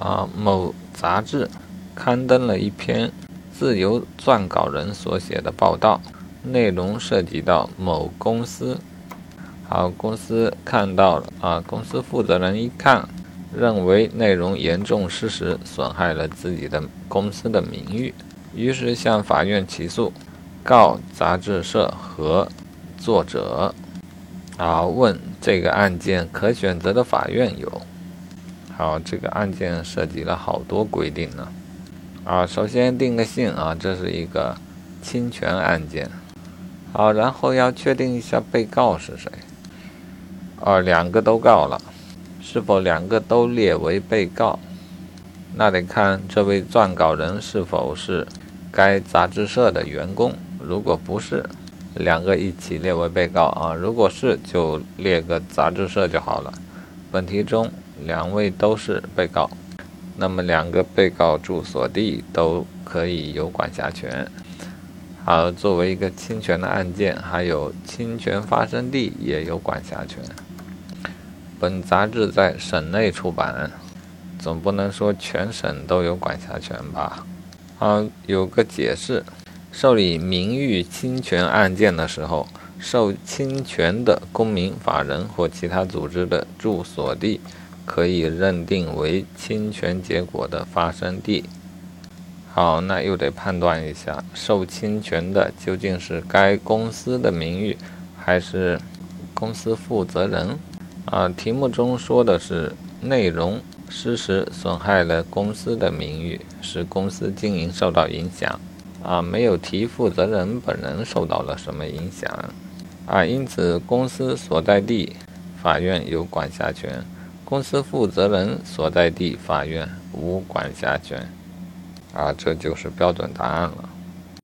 啊，某杂志刊登了一篇自由撰稿人所写的报道，内容涉及到某公司。好，公司看到了啊，公司负责人一看，认为内容严重失实，损害了自己的公司的名誉，于是向法院起诉，告杂志社和作者。啊，问这个案件可选择的法院有？好，这个案件涉及了好多规定呢。啊，首先定个性啊，这是一个侵权案件。好，然后要确定一下被告是谁。啊，两个都告了，是否两个都列为被告？那得看这位撰稿人是否是该杂志社的员工。如果不是，两个一起列为被告啊。如果是，就列个杂志社就好了。本题中。两位都是被告，那么两个被告住所地都可以有管辖权。好，作为一个侵权的案件，还有侵权发生地也有管辖权。本杂志在省内出版，总不能说全省都有管辖权吧？好，有个解释：受理名誉侵权案件的时候，受侵权的公民、法人或其他组织的住所地。可以认定为侵权结果的发生地。好，那又得判断一下，受侵权的究竟是该公司的名誉，还是公司负责人？啊，题目中说的是内容失实，损害了公司的名誉，使公司经营受到影响。啊，没有提负责人本人受到了什么影响。啊，因此公司所在地法院有管辖权。公司负责人所在地法院无管辖权，啊，这就是标准答案了。